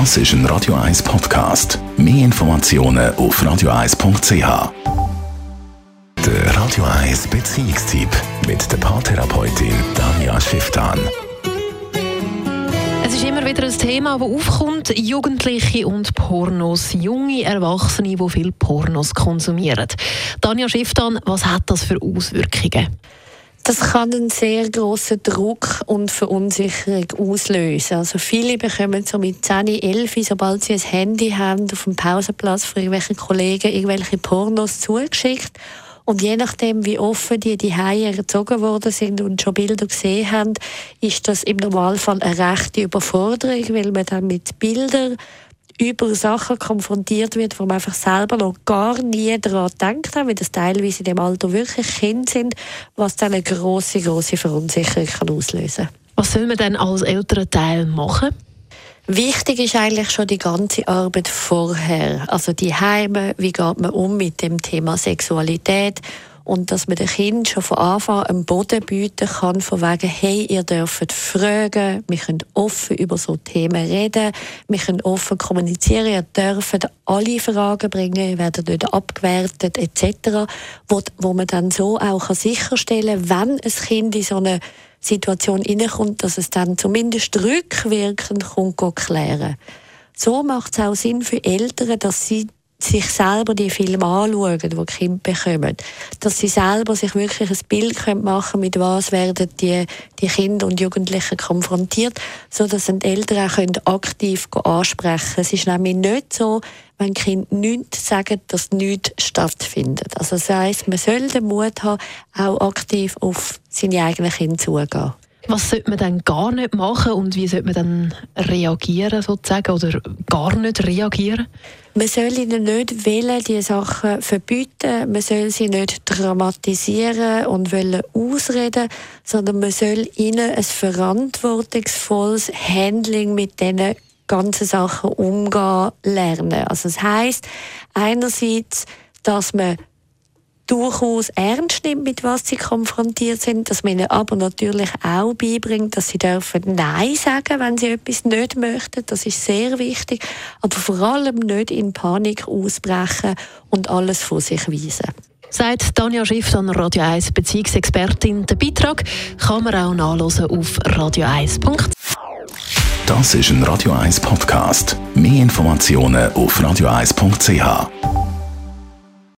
Das ist ein Radio 1 Podcast. Mehr Informationen auf radio1.ch. Der Radio 1 Beziehungstyp mit der Paartherapeutin Danja Schifftan. Es ist immer wieder ein Thema, das aufkommt. Jugendliche und Pornos. Junge Erwachsene, die viel Pornos konsumieren. Danja Schifftan, was hat das für Auswirkungen? Das kann einen sehr grossen Druck und Verunsicherung auslösen. Also viele bekommen so mit 10, 11, sobald sie ein Handy haben, auf dem Pausenplatz von irgendwelchen Kollegen irgendwelche Pornos zugeschickt. Und je nachdem, wie offen die die erzogen worden sind und schon Bilder gesehen haben, ist das im Normalfall eine rechte Überforderung, weil man dann mit Bildern über Sachen konfrontiert wird, wo man einfach selber noch gar nie daran hat, weil das teilweise in dem Alter wirklich Kinder sind, was dann eine große, große Verunsicherung kann auslösen. Was soll man denn als älterer Teil machen? Wichtig ist eigentlich schon die ganze Arbeit vorher. Also die Heime, wie geht man um mit dem Thema Sexualität und dass man den Kindern schon von Anfang an einen Boden bieten kann, von wegen, hey, ihr dürft fragen, wir können offen über so Themen reden, wir können offen kommunizieren, ihr dürft alle Fragen bringen, ihr werdet nicht abgewertet, etc., wo, wo man dann so auch sicherstellen kann, wenn ein Kind in so eine Situation hineinkommt, dass es dann zumindest rückwirkend kommt, klären So macht es auch Sinn für Eltern, dass sie sich selber die Filme anschauen, die Kinder bekommen. Dass sie selber sich wirklich ein Bild machen können, mit was werden die, die Kinder und Jugendlichen konfrontiert, so dass die Eltern auch aktiv ansprechen können. Es ist nämlich nicht so, wenn Kinder nichts sagen, dass nichts stattfindet. Also das heisst, man soll den Mut haben, auch aktiv auf seine eigenen Kinder zugehen. Was sollte man dann gar nicht machen und wie sollte man dann reagieren sozusagen oder gar nicht reagieren? Man soll ihnen nicht wollen, die Sachen verbieten, man soll sie nicht dramatisieren und wollen ausreden, sondern man soll ihnen ein verantwortungsvolles Handling mit diesen ganzen Sachen umgehen lernen. Also das heißt einerseits, dass man durchaus ernst nimmt, mit was sie konfrontiert sind, dass man ihnen aber natürlich auch beibringt, dass sie dürfen Nein sagen, wenn sie etwas nicht möchten. Das ist sehr wichtig. Aber vor allem nicht in Panik ausbrechen und alles vor sich weisen. Sagt Tanja Schiff an Radio 1 Beziehungsexpertin. Den Beitrag kann man auch nachlesen auf radio1.ch. Das ist ein Radio 1 Podcast. Mehr Informationen auf radio1.ch.